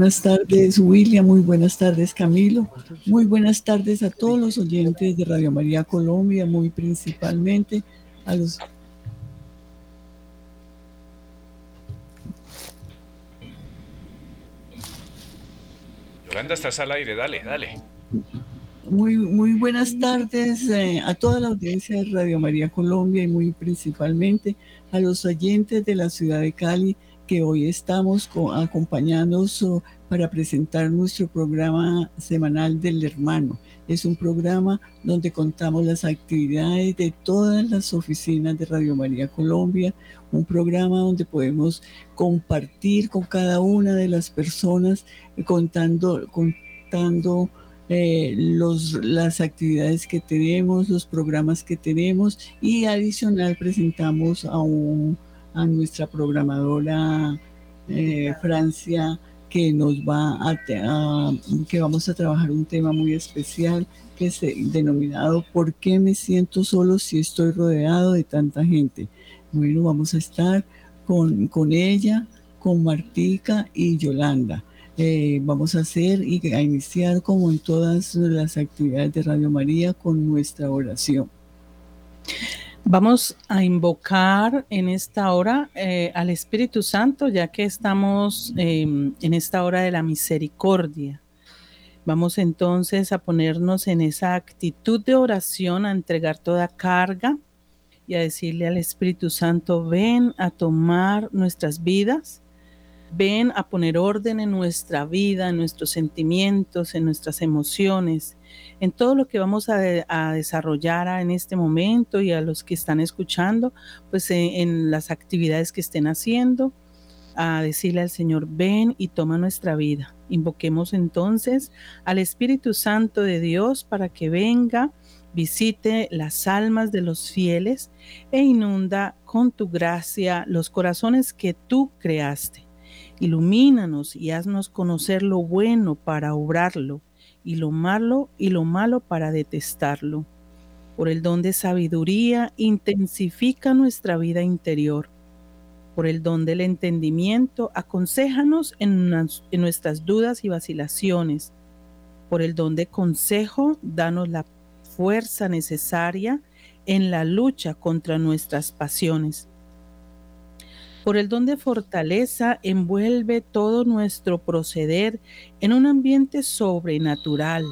Buenas tardes, William. Muy buenas tardes, Camilo. Muy buenas tardes a todos los oyentes de Radio María Colombia, muy principalmente a los... Yolanda, estás al aire, dale, dale. Muy, muy buenas tardes eh, a toda la audiencia de Radio María Colombia y muy principalmente a los oyentes de la ciudad de Cali que hoy estamos acompañándonos para presentar nuestro programa semanal del hermano. Es un programa donde contamos las actividades de todas las oficinas de Radio María Colombia, un programa donde podemos compartir con cada una de las personas eh, contando, contando eh, los, las actividades que tenemos, los programas que tenemos y adicional presentamos a un a nuestra programadora eh, Francia que nos va a, que vamos a trabajar un tema muy especial que es denominado ¿Por qué me siento solo si estoy rodeado de tanta gente? Bueno, vamos a estar con, con ella, con Martica y Yolanda. Eh, vamos a hacer y a iniciar como en todas las actividades de Radio María con nuestra oración. Vamos a invocar en esta hora eh, al Espíritu Santo, ya que estamos em, en esta hora de la misericordia. Vamos entonces a ponernos en esa actitud de oración, a entregar toda carga y a decirle al Espíritu Santo, ven a tomar nuestras vidas ven a poner orden en nuestra vida, en nuestros sentimientos, en nuestras emociones, en todo lo que vamos a, desarrollar en este momento y a los que están escuchando, pues en, en las actividades que estén haciendo, a decirle al Señor, ven y toma nuestra vida. Invoquemos entonces al Espíritu Santo de Dios para que venga, visite las almas de los fieles e inunda con tu gracia los corazones que tú creaste. Ilumínanos y haznos conocer lo bueno para obrarlo y lo malo y lo malo para detestarlo. Por el don de sabiduría, intensifica nuestra vida interior. Por el don del entendimiento, aconséjanos en, en nuestras dudas y vacilaciones. Por el don de consejo, danos la fuerza necesaria en la lucha contra nuestras pasiones por el don de fortaleza envuelve todo nuestro proceder en un ambiente sobrenatural.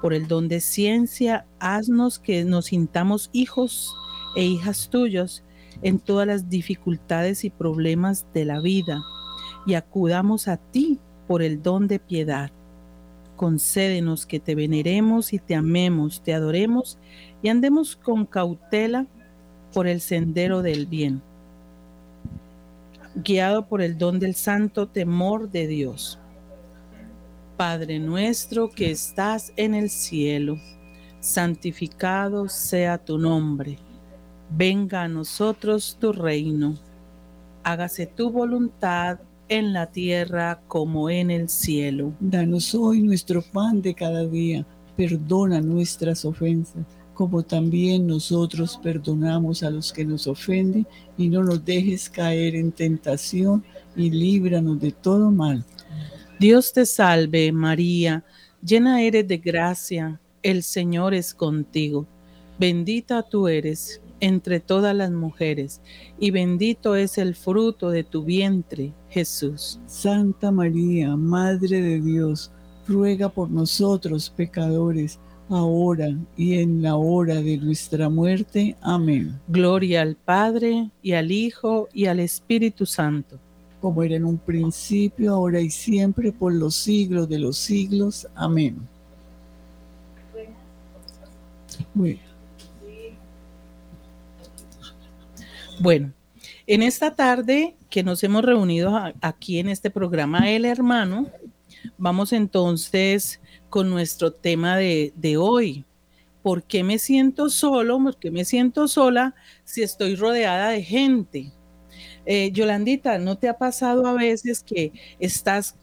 Por el don de ciencia, haznos que nos sintamos hijos e hijas tuyos en todas las dificultades y problemas de la vida y acudamos a ti por el don de piedad. Concédenos que te veneremos y te amemos, te adoremos y andemos con cautela por el sendero del bien guiado por el don del santo temor de Dios. Padre nuestro que estás en el cielo, santificado sea tu nombre. Venga a nosotros tu reino. Hágase tu voluntad en la tierra como en el cielo. Danos hoy nuestro pan de cada día. Perdona nuestras ofensas como también nosotros perdonamos a los que nos ofenden, y no nos dejes caer en tentación, y líbranos de todo mal. Dios te salve María, llena eres de gracia, el Señor es contigo, bendita tú eres entre todas las mujeres, y bendito es el fruto de tu vientre, Jesús. Santa María, Madre de Dios, ruega por nosotros pecadores, ahora y en la hora de nuestra muerte. Amén. Gloria al Padre y al Hijo y al Espíritu Santo. Como era en un principio, ahora y siempre, por los siglos de los siglos. Amén. Bueno. en esta tarde que nos hemos reunido aquí en este programa El Hermano, vamos entonces con nuestro tema de, hoy. ¿Por qué me siento solo? ¿Por qué me siento sola si estoy rodeada de gente? Eh, Yolandita, ¿no te ha pasado a veces que estás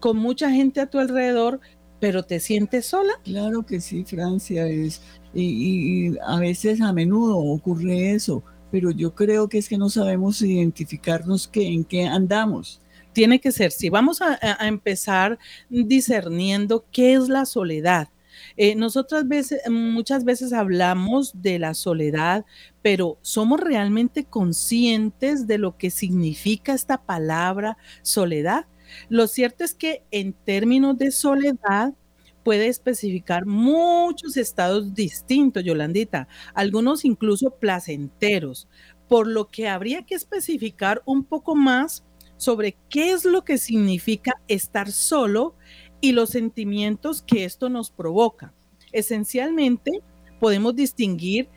con mucha gente a tu alrededor, pero te sientes sola? Claro que sí, Francia, es, y, a veces a menudo ocurre eso, pero yo creo que es que no sabemos identificarnos que, en qué andamos tiene que ser, si vamos a, empezar discerniendo qué es la soledad. Eh, nosotras muchas veces hablamos de la soledad, pero ¿somos realmente conscientes de lo que significa esta palabra soledad? Lo cierto es que en términos de soledad, puede especificar muchos estados distintos, Yolandita, algunos incluso placenteros, por lo que habría que especificar un poco más sobre qué es lo que significa estar solo y los sentimientos que esto nos provoca. Esencialmente, podemos distinguir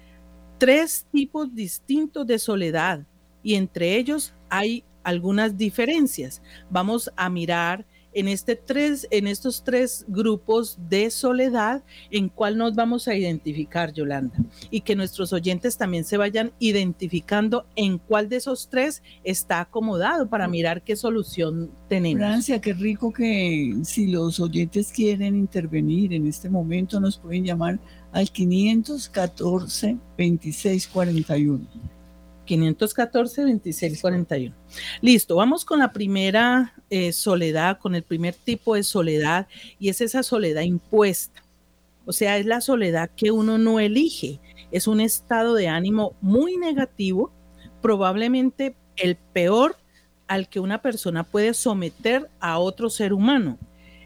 tres tipos distintos de soledad y entre ellos hay algunas diferencias. Vamos a mirar en, este tres, en estos tres grupos de soledad en cuál nos vamos a identificar, Yolanda, y que nuestros oyentes también se vayan identificando en cuál de esos tres está acomodado para mirar qué solución tenemos. Francia, qué rico que si los oyentes quieren intervenir en este momento nos pueden llamar al 514 2641. 514 2641. Listo, vamos con la primera eh, soledad, con el primer tipo de soledad, y es esa soledad impuesta. O sea, es la soledad que uno no elige. Es un estado de ánimo muy negativo, probablemente el peor al que una persona puede someter a otro ser humano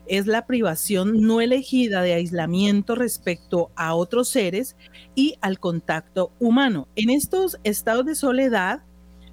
es la privación no elegida de aislamiento respecto a otros seres y al contacto humano. En estos estados de soledad,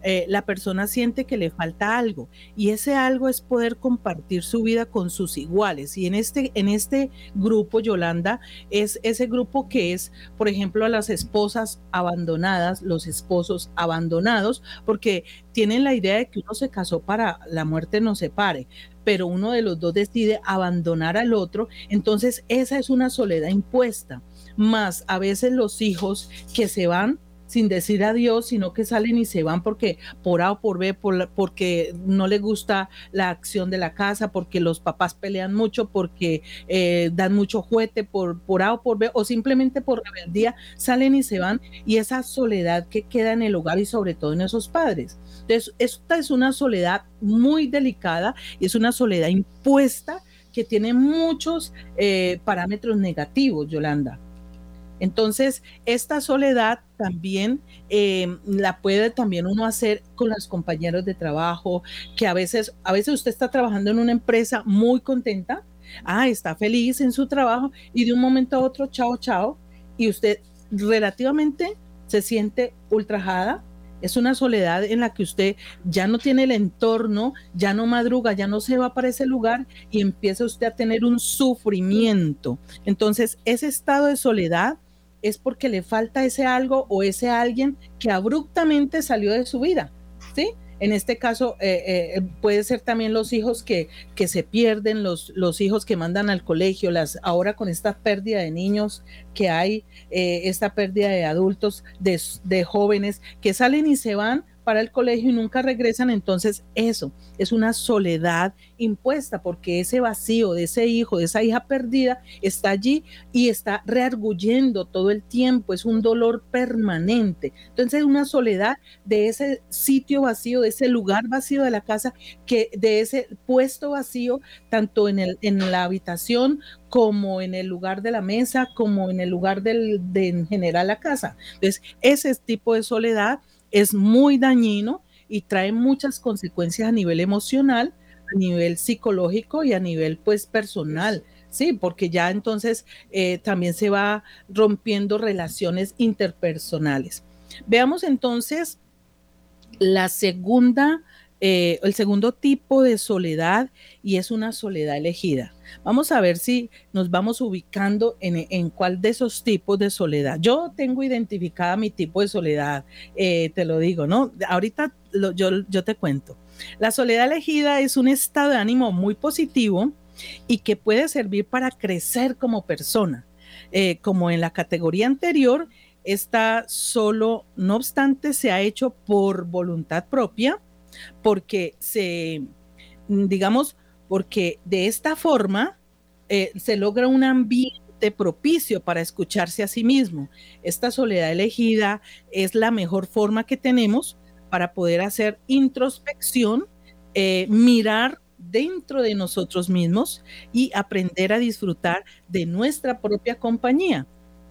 eh, la persona siente que le falta algo y ese algo es poder compartir su vida con sus iguales. Y en este, en este grupo, Yolanda, es ese grupo que es, por ejemplo, a las esposas abandonadas, los esposos abandonados, porque tienen la idea de que uno se casó para la muerte no separe, pero uno de los dos decide abandonar al otro, entonces esa es una soledad impuesta. Más a veces los hijos que se van sin decir adiós, sino que salen y se van porque por A o por B, porque no les gusta la acción de la casa, porque los papás pelean mucho, porque eh, dan mucho juguete por, por A o por B, o simplemente por rebeldía, salen y se van, y esa soledad que queda en el hogar y sobre todo en esos padres. Entonces, esta es una soledad muy delicada y es una soledad impuesta que tiene muchos eh, parámetros negativos, Yolanda. Entonces, esta soledad también eh, la puede también uno hacer con los compañeros de trabajo, que a veces, a veces usted está trabajando en una empresa muy contenta, ah, está feliz en su trabajo y de un momento a otro, chao, chao, y usted relativamente se siente ultrajada, es una soledad en la que usted ya no tiene el entorno, ya no madruga, ya no se va para ese lugar y empieza usted a tener un sufrimiento. Entonces, ese estado de soledad es porque le falta ese algo o ese alguien que abruptamente salió de su vida, ¿sí? En este caso, eh, eh, puede ser también los hijos que, que se pierden, los, los, hijos que mandan al colegio, las, ahora con esta pérdida de niños que hay, eh, esta pérdida de adultos, de, de jóvenes que salen y se van para el colegio y nunca regresan, entonces eso es una soledad impuesta porque ese vacío de ese hijo, de esa hija perdida, está allí y está rearguyendo todo el tiempo, es un dolor permanente. Entonces es una soledad de ese sitio vacío, de ese lugar vacío de la casa, que de ese puesto vacío, tanto en, el, en la habitación como en el lugar de la mesa, como en el lugar del, de en general la casa. Entonces, ese tipo de soledad es muy dañino y trae muchas consecuencias a nivel emocional, a nivel psicológico y a nivel pues personal. Sí, porque ya entonces eh, también se va rompiendo relaciones interpersonales. Veamos entonces la segunda eh, el segundo tipo de soledad y es una soledad elegida. Vamos a ver si nos vamos ubicando en, cuál de esos tipos de soledad. Yo tengo identificada mi tipo de soledad, eh, te lo digo, ¿no? Ahorita yo, yo te cuento. La soledad elegida es un estado de ánimo muy positivo y que puede servir para crecer como persona. Eh, como en la categoría anterior, está solo, no obstante, se ha hecho por voluntad propia porque se, digamos, porque de esta forma eh, se logra un ambiente propicio para escucharse a sí mismo. Esta soledad elegida es la mejor forma que tenemos para poder hacer introspección eh, mirar dentro de nosotros mismos y aprender a disfrutar de nuestra propia compañía.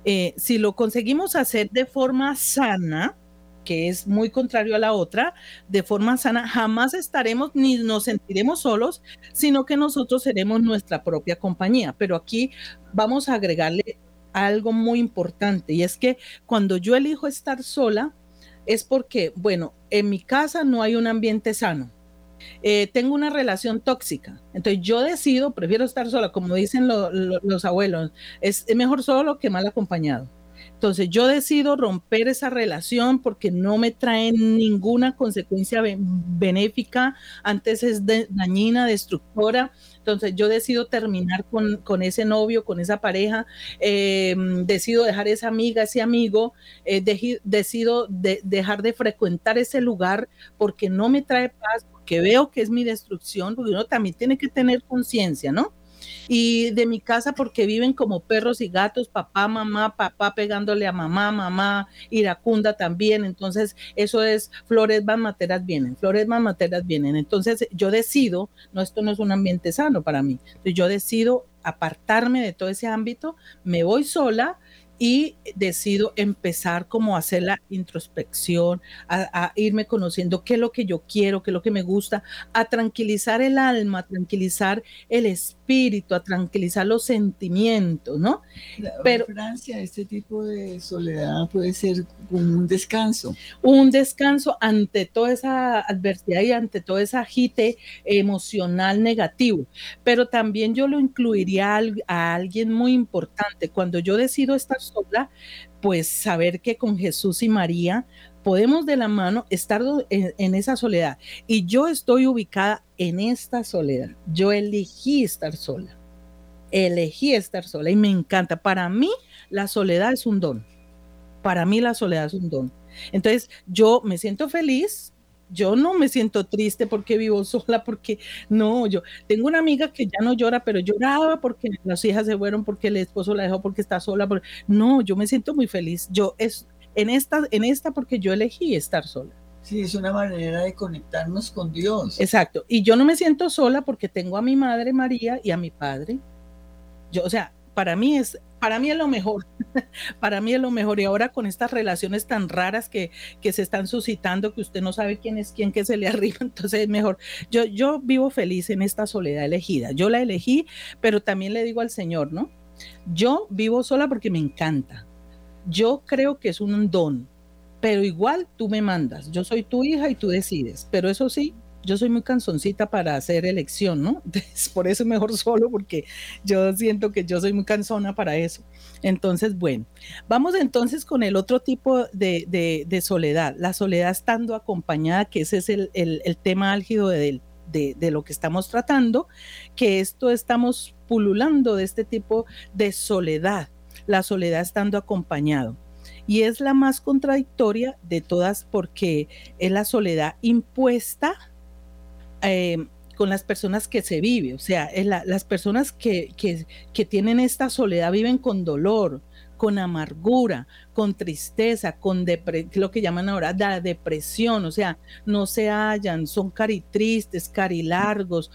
Eh, si lo conseguimos hacer de forma sana, que es muy contrario a la otra, de forma sana, jamás estaremos ni nos sentiremos solos, sino que nosotros seremos nuestra propia compañía. Pero aquí vamos a agregarle algo muy importante y es que cuando yo elijo estar sola es porque, bueno, en mi casa no hay un ambiente sano eh, tengo una relación tóxica. Entonces yo decido, prefiero estar sola, como dicen los abuelos, es, mejor solo que mal acompañado. Entonces yo decido romper esa relación porque no me trae ninguna consecuencia benéfica, antes es dañina, destructora. Entonces yo decido terminar con, ese novio, con esa pareja, em, decido dejar esa amiga, ese amigo, eh, decido dejar de frecuentar ese lugar porque no me trae paz, que veo que es mi destrucción, porque uno también tiene que tener conciencia, ¿no? Y de mi casa porque viven como perros y gatos, papá, mamá, papá pegándole a mamá, mamá, iracunda también. Entonces, eso es flores van, materas vienen, flores van, materas vienen. Entonces, yo decido, no, esto no es un ambiente sano para mí. Yo decido apartarme de todo ese ámbito, me voy sola y decido empezar como a hacer la introspección, a, irme conociendo qué es lo que yo quiero, qué es lo que me gusta, a tranquilizar el alma, a tranquilizar el espíritu, a tranquilizar los sentimientos, ¿no? Pero Francia, este tipo de soledad puede ser un descanso. Un descanso ante toda esa adversidad y ante todo ese agite emocional negativo. Pero también yo lo incluiría a, a alguien muy importante. Cuando yo decido estar sola, pues saber que con Jesús y María podemos de la mano estar en, esa soledad. Y yo estoy ubicada en esta soledad. Yo elegí estar sola. Elegí estar sola y me encanta. Para mí la soledad es un don. Para mí la soledad es un don. Entonces yo me siento feliz yo no me siento triste porque vivo sola, porque no, yo tengo una amiga que ya no llora, pero lloraba porque las hijas se fueron, porque el esposo la dejó, porque está sola. No, yo me siento muy feliz. Yo es en esta, en esta porque yo elegí estar sola. Sí, es una manera de conectarnos con Dios. Exacto. Y yo no me siento sola porque tengo a mi madre María y a mi padre. Yo, o sea, para mí es para mí es lo mejor, para mí es lo mejor. Y ahora con estas relaciones tan raras que, que, se están suscitando, que usted no sabe quién es quién que se le arriba, entonces es mejor. Yo, yo vivo feliz en esta soledad elegida. Yo la elegí, pero también le digo al Señor, ¿no? Yo vivo sola porque me encanta. Yo creo que es un don, pero igual tú me mandas. Yo soy tu hija y tú decides. Pero eso sí, yo soy muy canzoncita para hacer elección, ¿no? por eso es mejor solo, porque yo siento que yo soy muy cansona para eso. Entonces, bueno, vamos entonces con el otro tipo de, soledad, la soledad estando acompañada, que ese es el, tema álgido de, de, lo que estamos tratando, que esto estamos pululando de este tipo de soledad, la soledad estando acompañado. Y es la más contradictoria de todas porque es la soledad impuesta eh, con las personas que se vive, o sea, las personas que, que, tienen esta soledad viven con dolor, con amargura, con tristeza, con lo que llaman ahora la depresión, o sea, no se hallan, son caritristes, carilargos,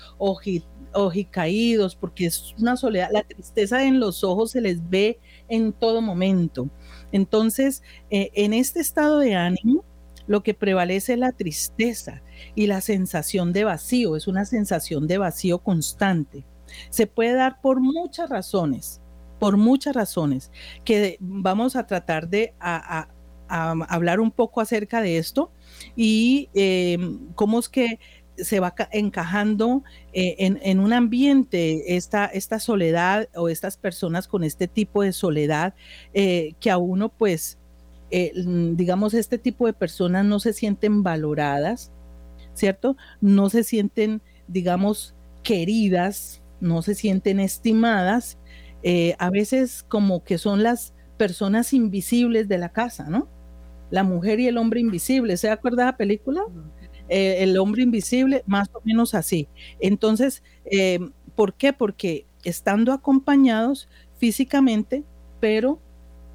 ojicaídos, porque es una soledad, la tristeza en los ojos se les ve en todo momento. Entonces, eh, en este estado de ánimo, lo que prevalece es la tristeza y la sensación de vacío, es una sensación de vacío constante. Se puede dar por muchas razones, por muchas razones, que vamos a tratar de hablar un poco acerca de esto y em, cómo es que se va encajando eh, en, un ambiente esta, esta soledad o estas personas con este tipo de soledad eh, que a uno pues eh, digamos, este tipo de personas no se sienten valoradas, ¿cierto? No se sienten, digamos, queridas, no se sienten estimadas, eh, a veces como que son las personas invisibles de la casa, ¿no? La mujer y el hombre invisible, ¿se acuerda de la película? Eh, el hombre invisible, más o menos así. Entonces, ¿por qué? Porque estando acompañados físicamente, pero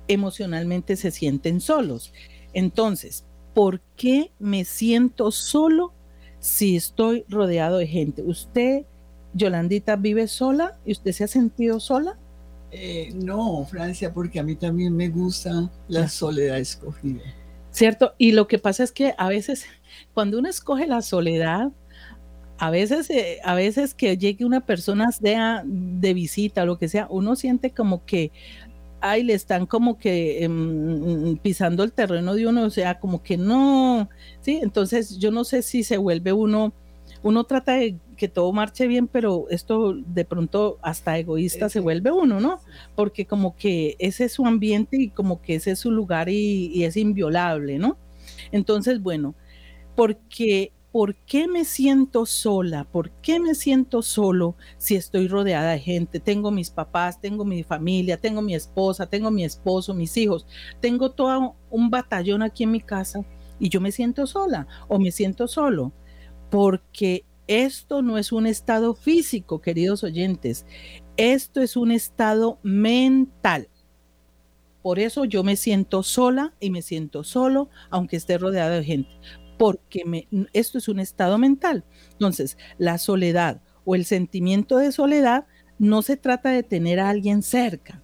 emocionalmente se sienten solos. Entonces, ¿por qué me siento solo si estoy rodeado de gente. ¿Usted, Yolandita, vive sola y usted se ha sentido sola? Eh, no, Francia, porque a mí también me gusta la soledad escogida. ¿Cierto? Y lo que pasa es que a veces, cuando uno escoge la soledad, a veces, eh, a veces que llegue una persona sea de visita o lo que sea, uno siente como que, ay, le están como que em, pisando el terreno de uno, o sea, como que no, ¿sí? Entonces yo no sé si se vuelve uno, uno trata de que todo marche bien, pero esto de pronto hasta egoísta se vuelve uno, ¿no? Porque como que ese es su ambiente y como que ese es su lugar y, y es inviolable, ¿no? Entonces, bueno, porque ¿por qué me siento sola? ¿Por qué me siento solo si estoy rodeada de gente? Tengo mis papás, tengo mi familia, tengo mi esposa, tengo mi esposo, mis hijos, tengo todo un batallón aquí en mi casa y yo me siento sola o me siento solo porque esto no es un estado físico, queridos oyentes, esto es un estado mental. Por eso yo me siento sola y me siento solo, aunque esté rodeada de gente porque esto es un estado mental. Entonces, la soledad o el sentimiento de soledad no se trata de tener a alguien cerca.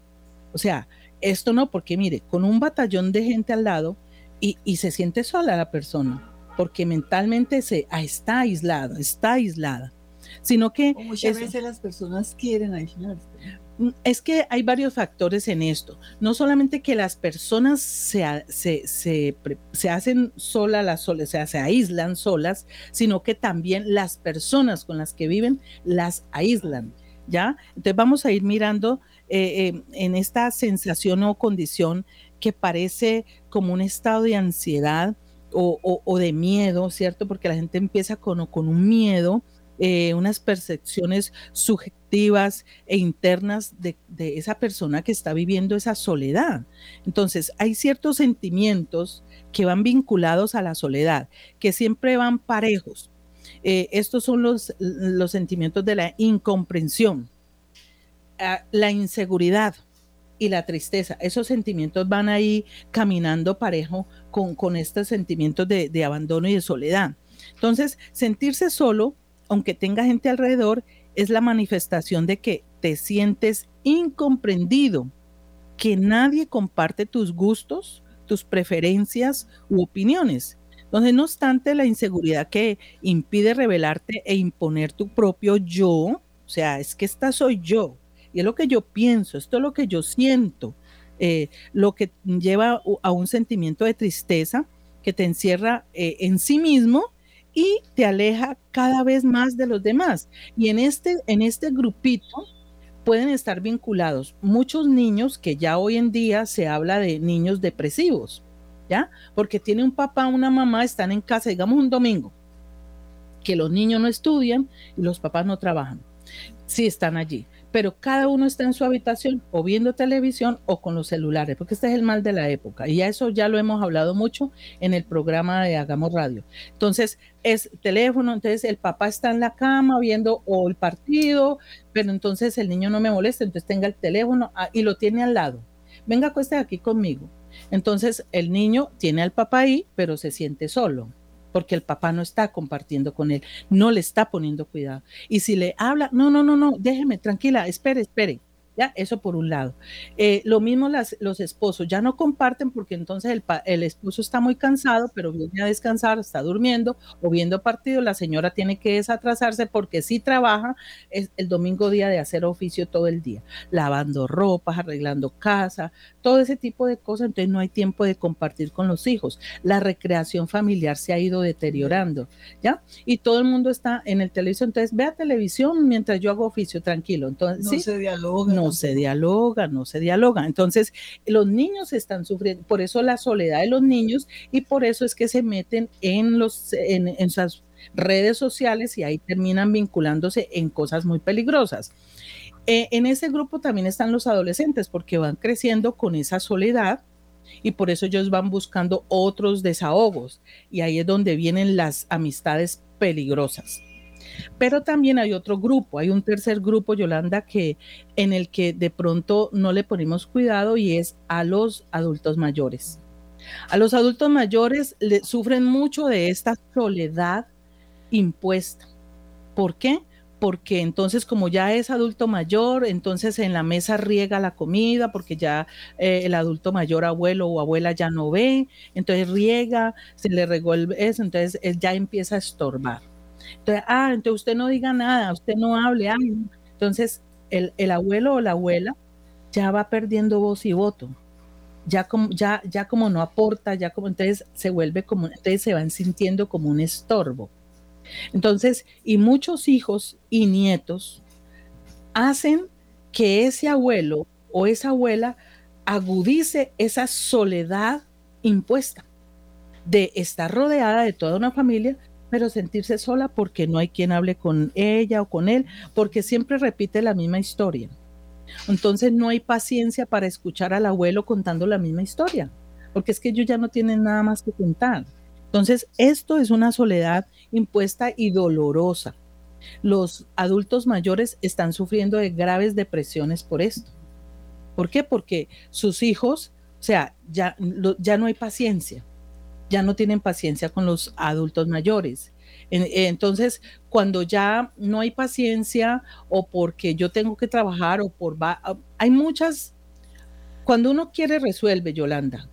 O sea, esto no, porque mire, con un batallón de gente al lado y, se siente sola la persona, porque mentalmente se, ah, está aislada, está aislada. Sino que... muchas veces las personas quieren aislarse. Mm, es que hay varios factores en esto. No solamente que las personas se, se, hacen solas, las solas, se, se aíslan solas, sino que también las personas con las que viven las aíslan. ¿Ya? Entonces vamos a ir mirando eh, eh, en esta sensación o condición que parece como un estado de ansiedad o, de miedo, ¿cierto? Porque la gente empieza con, con un miedo, eh, unas percepciones subjetivas e internas de, esa persona que está viviendo esa soledad. Entonces, hay ciertos sentimientos que van vinculados a la soledad, que siempre van parejos. Eh, estos son los, sentimientos de la incomprensión, ah, la inseguridad, y la tristeza. Esos sentimientos van ahí caminando parejo con, con estos sentimientos de, abandono y de soledad. Entonces, sentirse solo aunque tenga gente alrededor, es la manifestación de que te sientes incomprendido, que nadie comparte tus gustos, tus preferencias u opiniones. Entonces, no obstante la inseguridad que impide revelarte e imponer tu propio yo, o sea, es que esta soy yo, y es lo que yo pienso, esto es lo que yo siento, eh, lo que lleva a un sentimiento de tristeza que te encierra eh, en sí mismo y te aleja cada vez más de los demás. Y en este, en este grupito pueden estar vinculados muchos niños que ya hoy en día se habla de niños depresivos, ¿ya? Porque tiene un papá, una mamá, están en casa, digamos un domingo, que los niños no estudian y los papás no trabajan. Sí están allí pero cada uno está en su habitación o viendo televisión o con los celulares, porque este es el mal de la época. Y eso ya lo hemos hablado mucho en el programa de Hagamos Radio. Entonces, es teléfono, entonces el papá está en la cama viendo o el partido, pero entonces el niño no me molesta, entonces tenga el teléfono ah, y lo tiene al lado. Venga, acueste aquí conmigo. Entonces el niño tiene al papá ahí, pero se siente solo porque el papá no está compartiendo con él, no le está poniendo cuidado. Y si le habla, no, no, no, no, déjeme, tranquila, espere, espere. ¿Ya? Eso por un lado. Eh, lo mismo las, los esposos, ya no comparten porque entonces el, el, esposo está muy cansado, pero viene a descansar, está durmiendo o viendo partido, la señora tiene que desatrasarse porque si trabaja, es el domingo día de hacer oficio todo el día, lavando ropas, arreglando casa, todo ese tipo de cosas, entonces no hay tiempo de compartir con los hijos. La recreación familiar se ha ido deteriorando, ¿ya? Y todo el mundo está en el televisor, entonces vea televisión mientras yo hago oficio, tranquilo. Entonces, no se dialoga. No se dialoga, no se dialoga. Entonces, los niños están sufriendo, por eso la soledad de los niños y por eso es que se meten en los en, en sus redes sociales y ahí terminan vinculándose en cosas muy peligrosas. Eh, en ese grupo también están los adolescentes porque van creciendo con esa soledad y por eso ellos van buscando otros desahogos y ahí es donde vienen las amistades peligrosas. Pero también hay otro grupo, hay un tercer grupo, Yolanda, que en el que de pronto no le ponemos cuidado y es a los adultos mayores. A los adultos mayores le, sufren mucho de esta soledad impuesta. ¿Por qué? porque entonces como ya es adulto mayor, entonces en la mesa riega la comida, porque ya eh, el adulto mayor, abuelo o abuela ya no ve, entonces riega, se le regó eso, entonces él ya empieza a estorbar. Entonces, ah, entonces usted no diga nada, usted no hable, entonces el, el, abuelo o la abuela ya va perdiendo voz y voto. Ya como, ya, ya como no aporta, ya como entonces se vuelve como, entonces se van sintiendo como un estorbo. Entonces, y muchos hijos y nietos hacen que ese abuelo o esa abuela agudice esa soledad impuesta de estar rodeada de toda una familia, pero sentirse sola porque no hay quien hable con ella o con él, porque siempre repite la misma historia. Entonces no hay paciencia para escuchar al abuelo contando la misma historia, porque es que ellos ya no tienen nada más que contar. Entonces, esto es una soledad impuesta y dolorosa. Los adultos mayores están sufriendo de graves depresiones por esto. ¿Por qué? Porque sus hijos, o sea, ya, ya no hay paciencia, ya no tienen paciencia con los adultos mayores. Entonces, cuando ya no hay paciencia o porque yo tengo que trabajar o por... Hay muchas... Cuando uno quiere, resuelve, Yolanda.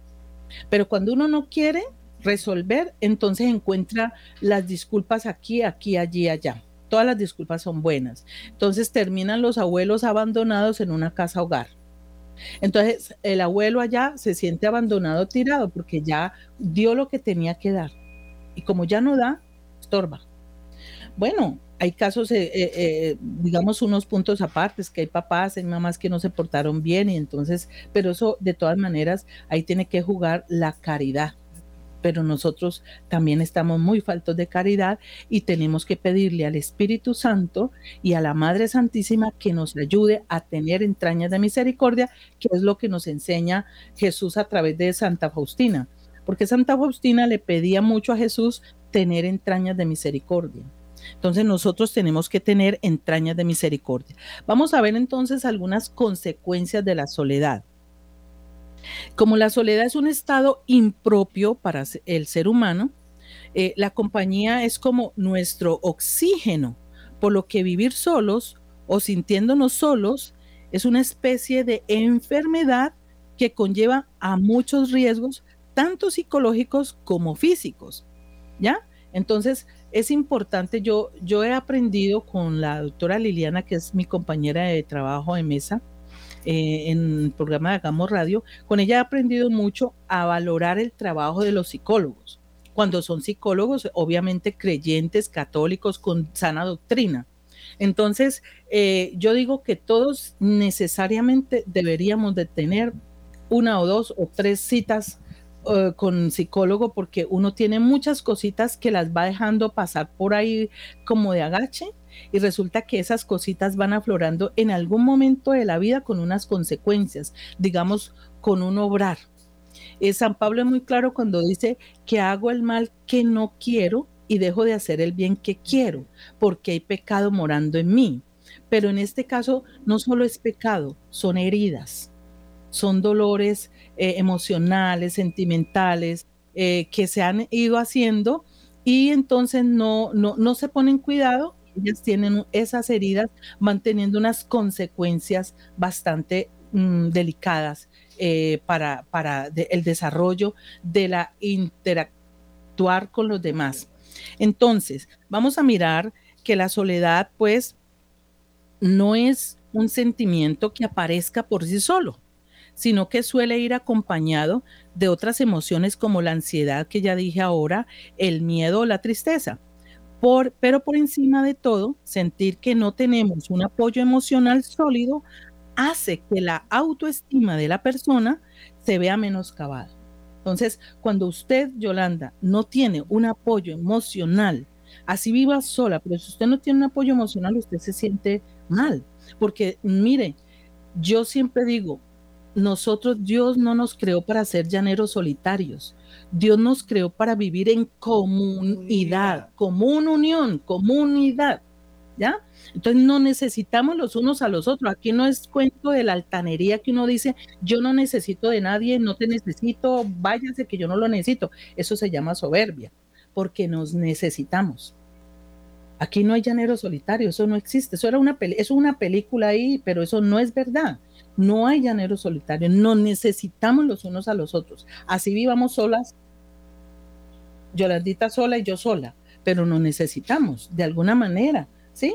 Pero cuando uno no quiere, resolver, entonces encuentra las disculpas aquí, aquí, allí, allá. Todas las disculpas son buenas. Entonces terminan los abuelos abandonados en una casa hogar. Entonces el abuelo allá se siente abandonado, tirado, porque ya dio lo que tenía que dar. Y como ya no da, estorba. Bueno, hay casos, eh, eh, eh, digamos, unos puntos apartes, que hay papás, hay mamás que no se portaron bien y entonces, pero eso de todas maneras, ahí tiene que jugar la caridad pero nosotros también estamos muy faltos de caridad y tenemos que pedirle al Espíritu Santo y a la Madre Santísima que nos ayude a tener entrañas de misericordia, que es lo que nos enseña Jesús a través de Santa Faustina, porque Santa Faustina le pedía mucho a Jesús tener entrañas de misericordia. Entonces nosotros tenemos que tener entrañas de misericordia. Vamos a ver entonces algunas consecuencias de la soledad. Como la soledad es un estado impropio para el ser humano, eh, la compañía es como nuestro oxígeno, por lo que vivir solos o sintiéndonos solos es una especie de enfermedad que conlleva a muchos riesgos, tanto psicológicos como físicos. ¿Ya? Entonces, es importante, yo, yo he aprendido con la doctora Liliana, que es mi compañera de trabajo de mesa, eh, en el programa de Hagamos Radio, con ella he aprendido mucho a valorar el trabajo de los psicólogos. Cuando son psicólogos, obviamente creyentes, católicos, con sana doctrina. Entonces, eh, yo digo que todos necesariamente deberíamos de tener una o dos o tres citas eh, con psicólogo porque uno tiene muchas cositas que las va dejando pasar por ahí como de agache y resulta que esas cositas van aflorando en algún momento de la vida con unas consecuencias, digamos, con un obrar. Eh, San Pablo es muy claro cuando dice que hago el mal que no quiero y dejo de hacer el bien que quiero, porque hay pecado morando en mí. Pero en este caso no solo es pecado, son heridas, son dolores eh, emocionales, sentimentales, eh, que se han ido haciendo y entonces no, no, no se ponen cuidado ellas tienen esas heridas, van teniendo unas consecuencias bastante mm, delicadas eh, para, para el desarrollo de la interactuar con los demás. Entonces, vamos a mirar que la soledad, pues, no es un sentimiento que aparezca por sí solo, sino que suele ir acompañado de otras emociones como la ansiedad que ya dije ahora, el miedo o la tristeza pero por encima de todo, sentir que no tenemos un apoyo emocional sólido hace que la autoestima de la persona se vea menoscabada. Entonces, cuando usted, Yolanda, no tiene un apoyo emocional, así viva sola, pero si usted no tiene un apoyo emocional, usted se siente mal. Porque mire, yo siempre digo, nosotros, Dios no nos creó para ser llaneros solitarios. Dios nos creó para vivir en comunidad, común unión, comunidad. ¿Ya? Entonces no necesitamos los unos a los otros. Aquí no es cuento de la altanería que uno dice, yo no necesito de nadie, no te necesito, váyase que yo no lo necesito. Eso se llama soberbia, porque nos necesitamos. Aquí no hay llanero solitario, eso no existe. Eso era una es una película ahí, pero eso no es verdad. No hay llanero solitario, no necesitamos los unos a los otros. Así vivamos solas, Yolandita sola y yo sola, pero nos necesitamos de alguna manera, ¿sí?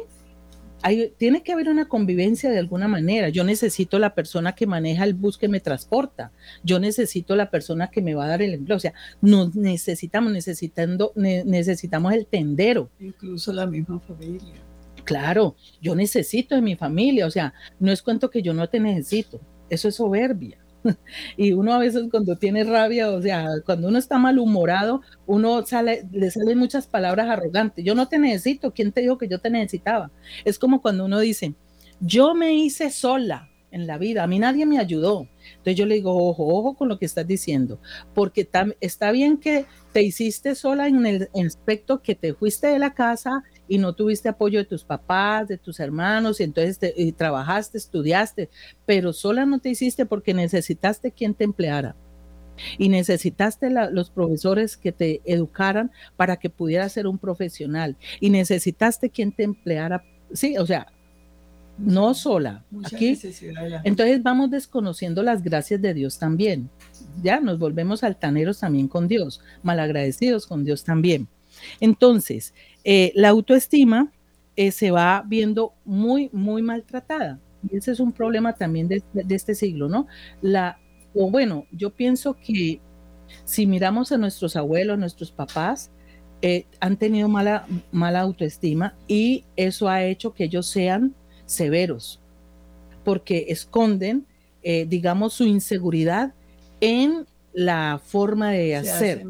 tiene que haber una convivencia de alguna manera. Yo necesito la persona que maneja el bus que me transporta. Yo necesito la persona que me va a dar el empleo. O sea, nos necesitamos, necesitando, necesitamos el tendero. Incluso la misma familia. Claro, yo necesito de mi familia. O sea, no es cuento que yo no te necesito. Eso es soberbia. y uno a veces cuando tiene rabia, o sea, cuando uno está malhumorado, uno sale, le salen muchas palabras arrogantes. Yo no te necesito, ¿quién te dijo que yo te necesitaba? Es como cuando uno dice, yo me hice sola en la vida, a mí nadie me ayudó. Entonces yo le digo, ojo, ojo con lo que estás diciendo, porque está bien que te hiciste sola en el aspecto que te fuiste de la casa y no tuviste apoyo de tus papás, de tus hermanos, y entonces trabajaste, estudiaste, pero sola no te hiciste porque necesitaste quien te empleara. Y necesitaste los profesores que te educaran para que pudieras ser un profesional. Y necesitaste quien te empleara. Sí, o sea, no sola. Aquí, entonces vamos desconociendo las gracias de Dios también. Ya nos volvemos altaneros también con Dios, malagradecidos con Dios también. Entonces, eh, la autoestima eh, se va viendo muy, muy maltratada. Y ese es un problema también de, este siglo, ¿no? La, o bueno, yo pienso que si miramos a nuestros abuelos, nuestros papás, eh, han tenido mala, mala autoestima y eso ha hecho que ellos sean severos, porque esconden, digamos, su inseguridad en la forma de hacer.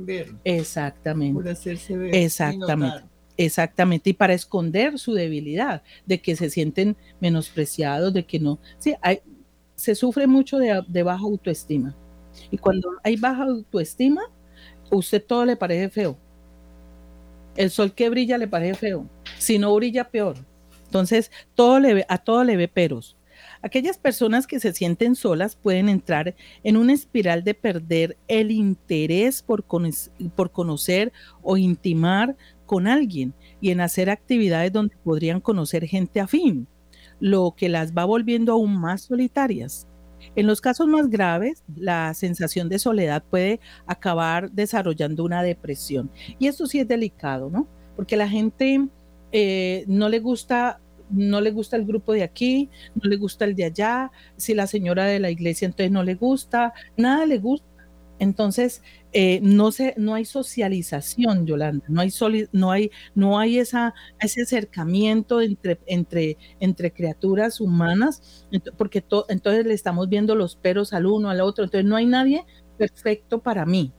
Exactamente. Por hacerse ver. Exactamente. Exactamente, y para esconder su debilidad, de que se sienten menospreciados, de que no. Sí, hay, se sufre mucho de, baja autoestima. Y cuando hay baja autoestima, usted todo le parece feo. El sol que brilla le parece feo. Si no brilla, peor. Entonces, todo le ve, a todo le ve peros. Aquellas personas que se sienten solas pueden entrar en una espiral de perder el interés por, por conocer o intimar con alguien y en hacer actividades donde podrían conocer gente afín, lo que las va volviendo aún más solitarias. En los casos más graves, la sensación de soledad puede acabar desarrollando una depresión. Y eso sí es delicado, ¿no? Porque la gente eh, no le gusta no le gusta el grupo de aquí, no le gusta el de allá, si la señora de la iglesia entonces no le gusta, nada le gusta. Entonces, eh, no, se, no hay socialización, Yolanda, no hay, no hay, no hay esa, ese acercamiento entre, entre, entre criaturas humanas, porque entonces le estamos viendo los peros al uno, al otro, entonces no hay nadie perfecto para mí.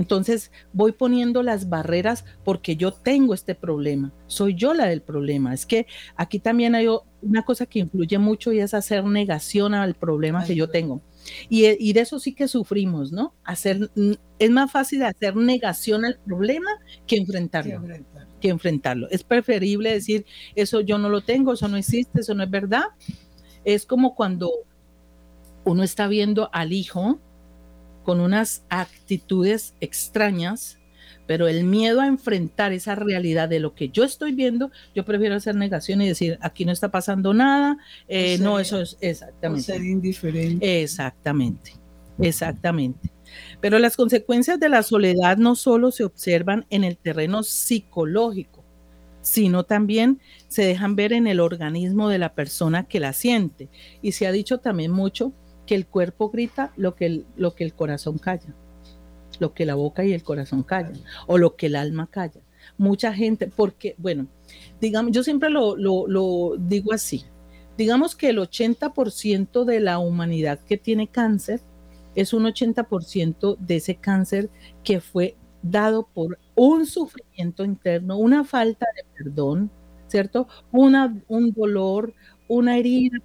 Entonces voy poniendo las barreras porque yo tengo este problema, soy yo la del problema. Es que aquí también hay una cosa que influye mucho y es hacer negación al problema que yo tengo. Y, de eso sí que sufrimos, ¿no? Hacer, es más fácil hacer negación al problema que enfrentarlo, que enfrentarlo. Es preferible decir, eso yo no lo tengo, eso no existe, eso no es verdad. Es como cuando uno está viendo al hijo con unas actitudes extrañas pero el miedo a enfrentar esa realidad de lo que yo estoy viendo, yo prefiero hacer negación y decir, aquí no está pasando nada, eh, no, eso es exactamente. ser indiferente. Exactamente, exactamente. Pero las consecuencias de la soledad no solo se observan en el terreno psicológico, sino también se dejan ver en el organismo de la persona que la siente. Y se ha dicho también mucho que el cuerpo grita lo que lo que el corazón calla lo que la boca y el corazón callan, o lo que el alma calla. Mucha gente, porque, bueno, digamos, yo siempre lo, lo, digo así, digamos que el 80% de la humanidad que tiene cáncer es un 80% de ese cáncer que fue dado por un sufrimiento interno, una falta de perdón, ¿cierto? Una, un dolor, una herida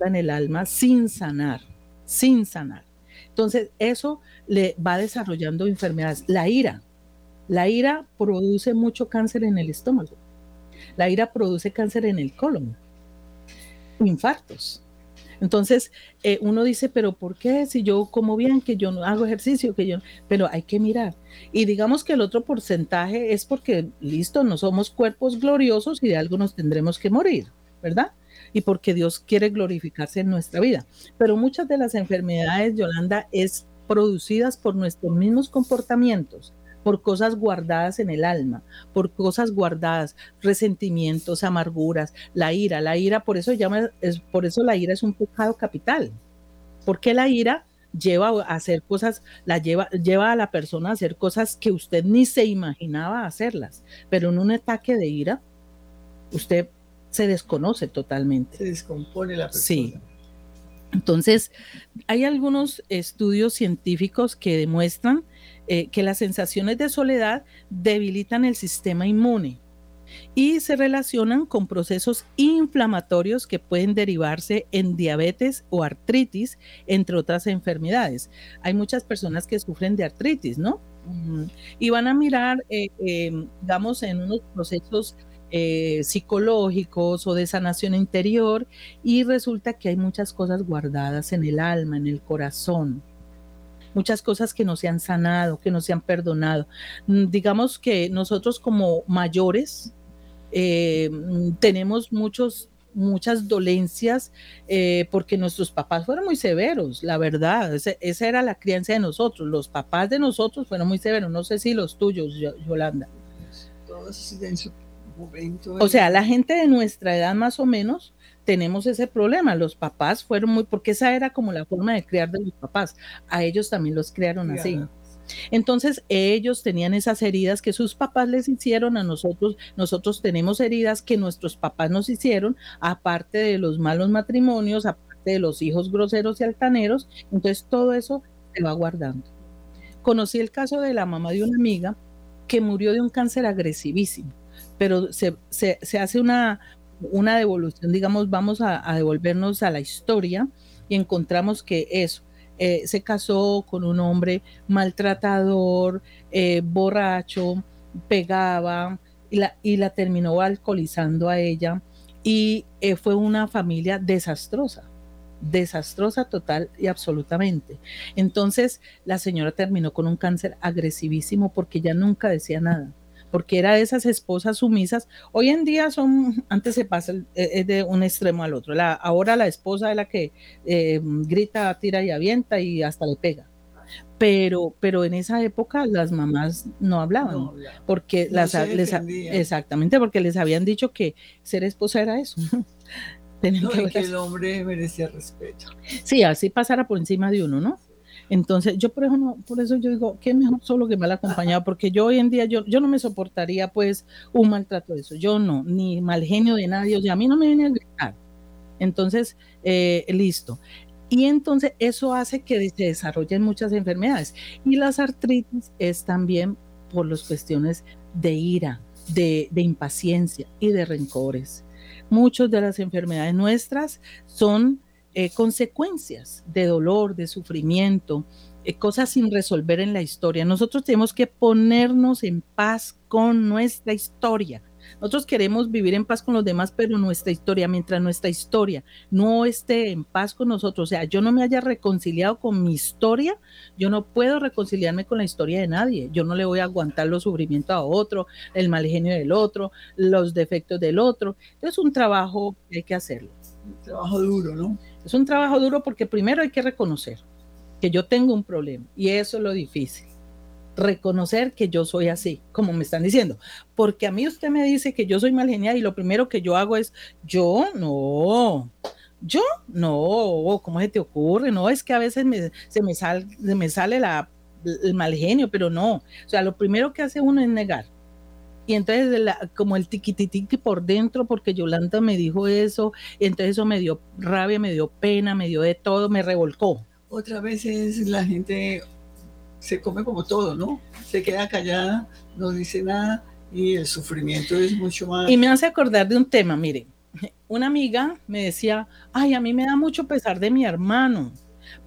en el alma sin sanar, sin sanar. Entonces, eso le va desarrollando enfermedades. La ira. La ira produce mucho cáncer en el estómago. La ira produce cáncer en el colon. Infartos. Entonces, eh, uno dice, pero ¿por qué? Si yo como bien, que yo no hago ejercicio, que yo, pero hay que mirar. Y digamos que el otro porcentaje es porque, listo, no somos cuerpos gloriosos y de algo nos tendremos que morir, ¿verdad? Y porque Dios quiere glorificarse en nuestra vida. Pero muchas de las enfermedades, Yolanda, es producidas por nuestros mismos comportamientos por cosas guardadas en el alma, por cosas guardadas, resentimientos, amarguras, la ira, la ira, por eso llama, es, por eso la ira es un pecado capital, porque la ira lleva a hacer cosas, la lleva, lleva a la persona a hacer cosas que usted ni se imaginaba hacerlas, pero en un ataque de ira, usted se desconoce totalmente. Se descompone la persona. Sí. Entonces, hay algunos estudios científicos que demuestran eh, que las sensaciones de soledad debilitan el sistema inmune y se relacionan con procesos inflamatorios que pueden derivarse en diabetes o artritis, entre otras enfermedades. Hay muchas personas que sufren de artritis, ¿no? Y van a mirar, eh, em, digamos, en unos procesos eh, psicológicos o de sanación interior y resulta que hay muchas cosas guardadas en el alma, en el corazón. Muchas cosas que no se han sanado, que no se han perdonado. Mm, digamos que nosotros como mayores eh, tenemos muchos muchas dolencias eh, porque nuestros papás fueron muy severos, la verdad, esa era la crianza de nosotros, los papás de nosotros fueron muy severos, no sé si los tuyos, Yolanda. Todos O sea, la gente de nuestra edad más o menos tenemos ese problema. Los papás fueron muy, porque esa era como la forma de criar de los papás. A ellos también los criaron así. Entonces ellos tenían esas heridas que sus papás les hicieron a nosotros. Nosotros tenemos heridas que nuestros papás nos hicieron, aparte de los malos matrimonios, aparte de los hijos groseros y altaneros. Entonces todo eso se va guardando. Conocí el caso de la mamá de una amiga que murió de un cáncer agresivísimo, pero se, se hace una, una devolución, digamos, vamos a, devolvernos a la historia y encontramos que eso, eh, se casó con un hombre maltratador, eh, borracho, pegaba y la, y la, terminó alcoholizando a ella y eh, fue una familia desastrosa desastrosa total y absolutamente. Entonces la señora terminó con un cáncer agresivísimo porque ya nunca decía nada porque era de esas esposas sumisas. Hoy en día son, antes se pasa es de un extremo al otro. La, ahora la esposa es la que eh, grita, tira y avienta y hasta le pega. Pero, pero en esa época las mamás no hablaban, porque las, exactamente, porque les habían dicho que ser esposa era eso. que el hombre merecía respeto. Sí, así pasara por encima de uno, ¿no? Entonces, yo por eso, no, por eso yo digo, que mejor solo que mal acompañado, porque yo hoy en día, yo, yo no me soportaría pues un maltrato de eso, yo no, ni mal genio de nadie, o sea, a mí no me viene a gritar. Entonces, eh, listo. Y entonces eso hace que se desarrollen muchas enfermedades. Y las artritis es también por las cuestiones de ira, de, de impaciencia y de rencores. Muchas de las enfermedades nuestras son eh, consecuencias de dolor, de sufrimiento, eh, cosas sin resolver en la historia. Nosotros tenemos que ponernos en paz con nuestra historia. Nosotros queremos vivir en paz con los demás, pero nuestra historia, mientras nuestra historia no esté en paz con nosotros, o sea, yo no me haya reconciliado con mi historia, yo no puedo reconciliarme con la historia de nadie. Yo no le voy a aguantar los sufrimientos a otro, el mal genio del otro, los defectos del otro. Es un trabajo que hay que hacerlo. Un trabajo duro, ¿no? Es un trabajo duro porque primero hay que reconocer que yo tengo un problema y eso es lo difícil. Reconocer que yo soy así, como me están diciendo. Porque a mí usted me dice que yo soy mal genial y lo primero que yo hago es, yo no, yo no, ¿cómo se te ocurre? No, es que a veces se, me sale, me sale la, el mal genio, pero no. O sea, lo primero que hace uno es negar y entonces como el tiquititiqui por dentro, porque Yolanda me dijo eso, y entonces eso me dio rabia, me dio pena, me dio de todo, me revolcó. Otra vez es la gente se come como todo, ¿no? Se queda callada, no dice nada y el sufrimiento es mucho más. Y me hace acordar de un tema, mire, una amiga me decía, ay, a mí me da mucho pesar de mi hermano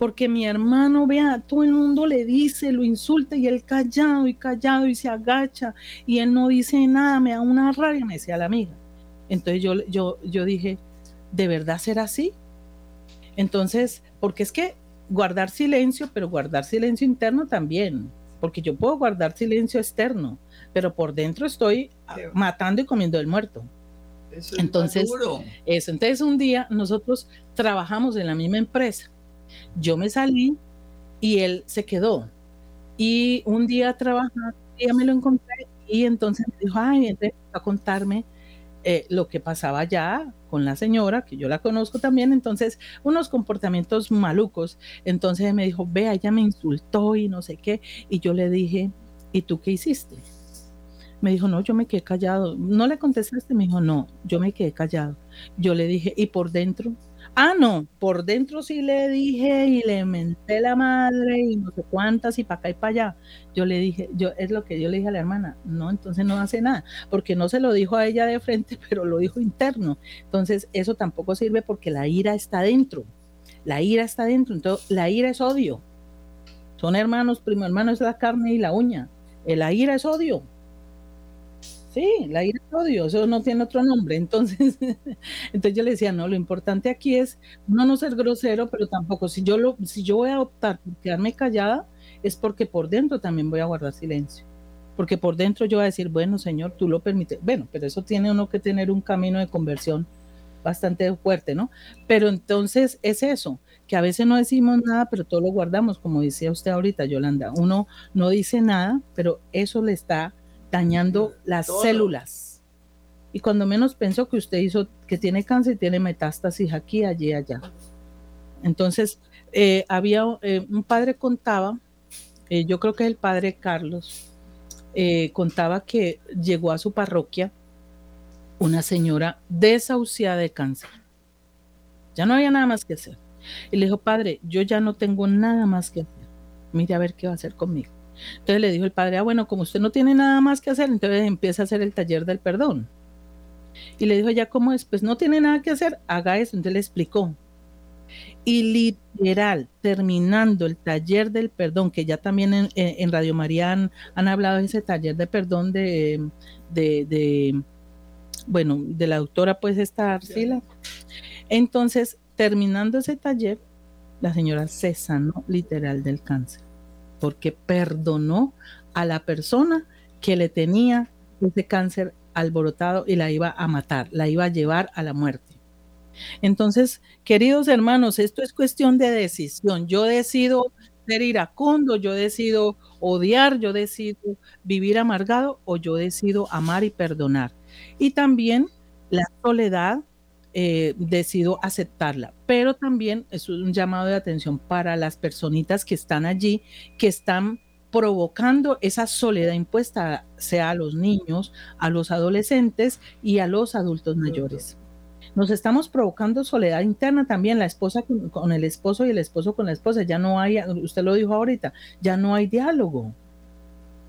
porque mi hermano, vea, todo el mundo le dice, lo insulta y él callado y callado y se agacha y él no dice nada, me da una rabia, me decía la amiga. Entonces yo, yo, yo dije, ¿de verdad será así? Entonces, porque es que guardar silencio, pero guardar silencio interno también, porque yo puedo guardar silencio externo, pero por dentro estoy matando y comiendo el muerto. entonces, eso. Entonces, un día nosotros trabajamos en la misma empresa. Yo me salí y él se quedó. Y un día trabajando, día me lo encontré y entonces me dijo, ay, entonces a contarme eh, lo que pasaba ya con la señora, que yo la conozco también, entonces unos comportamientos malucos. Entonces me dijo, vea, ella me insultó y no sé qué. Y yo le dije, ¿y tú qué hiciste? Me dijo, no, yo me quedé callado. No le contestaste, me dijo, no, yo me quedé callado. Yo le dije, ¿y por dentro? Ah, no, por dentro sí le dije y le menté la madre y no sé cuántas y para acá y para allá. Yo le dije, yo es lo que yo le dije a la hermana, no, entonces no hace nada, porque no se lo dijo a ella de frente, pero lo dijo interno. Entonces eso tampoco sirve porque la ira está dentro. La ira está dentro, entonces la ira es odio. Son hermanos, primo hermano es la carne y la uña. La ira es odio. Sí, la ira odio, eso no tiene otro nombre. Entonces, entonces yo le decía, no, lo importante aquí es no no ser grosero, pero tampoco, si yo, lo, si yo voy a optar por quedarme callada, es porque por dentro también voy a guardar silencio. Porque por dentro yo voy a decir, bueno, Señor, tú lo permites. Bueno, pero eso tiene uno que tener un camino de conversión bastante fuerte, ¿no? Pero entonces es eso, que a veces no decimos nada, pero todo lo guardamos, como decía usted ahorita, Yolanda. Uno no dice nada, pero eso le está dañando las células. Y cuando menos pensó que usted hizo, que tiene cáncer, tiene metástasis aquí, allí, allá. Entonces, eh, había eh, un padre contaba, eh, yo creo que es el padre Carlos, contaba que llegó a su parroquia una señora desahuciada de cáncer. Ya no había nada más que hacer. Y le dijo, padre, yo ya no tengo nada más que hacer. Mire a ver qué va a hacer conmigo. Entonces le dijo el padre, ah, bueno, como usted no tiene nada más que hacer, entonces empieza a hacer el taller del perdón. Y le dijo, ya cómo es, pues no tiene nada que hacer, haga eso. Entonces le explicó. Y literal, terminando el taller del perdón, que ya también en, Radio María han, hablado de ese taller de perdón de, bueno, de la doctora, pues esta Arcila. Entonces, terminando ese taller, la señora se sanó literal del cáncer porque perdonó a la persona que le tenía ese cáncer alborotado y la iba a matar, la iba a llevar a la muerte. Entonces, queridos hermanos, esto es cuestión de decisión. Yo decido ser iracundo, yo decido odiar, yo decido vivir amargado o yo decido amar y perdonar. Y también la soledad eh, decido aceptarla. Pero también es un llamado de atención para las personitas que están allí, que están provocando esa soledad impuesta, sea a los niños, a los adolescentes y a los adultos mayores. Nos estamos provocando soledad interna también, la esposa con, con el esposo y el esposo con la esposa. Ya no hay, usted lo dijo ahorita, ya no hay diálogo.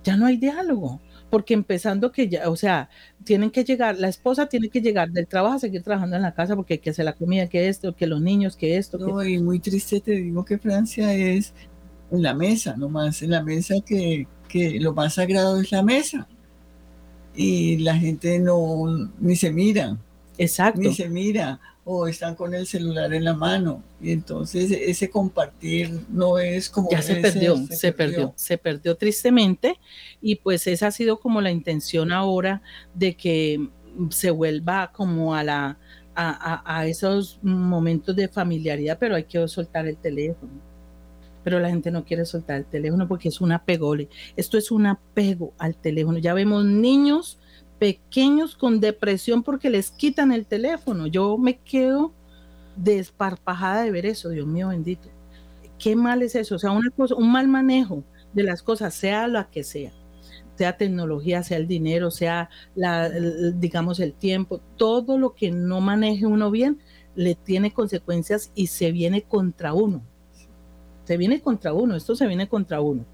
Ya no hay diálogo porque empezando que ya, o sea, tienen que llegar, la esposa tiene que llegar del trabajo a seguir trabajando en la casa porque hay que hacer la comida, que esto, que los niños, que esto. y muy triste te digo que Francia es en la mesa, nomás, en la mesa que, que lo más sagrado es la mesa. Y la gente no, ni se mira. Exacto. Ni se mira o están con el celular en la mano. Y entonces ese compartir no es como... Ya se perdió, se, perdió. se perdió tristemente. Y pues esa ha sido como la intención ahora de que se vuelva como a la... A, a esos momentos de familiaridad, pero hay que soltar el teléfono pero la gente no quiere soltar el teléfono porque es un apego. Esto es un apego al teléfono. Ya vemos niños pequeños con depresión porque les quitan el teléfono. Yo me quedo desparpajada de ver eso, Dios mío bendito. Qué mal es eso, o sea, una cosa, un mal manejo de las cosas, sea lo que sea, sea tecnología, sea el dinero, sea la, digamos el tiempo, todo lo que no maneje uno bien le tiene consecuencias y se viene contra uno. Se viene contra uno, esto se viene contra uno.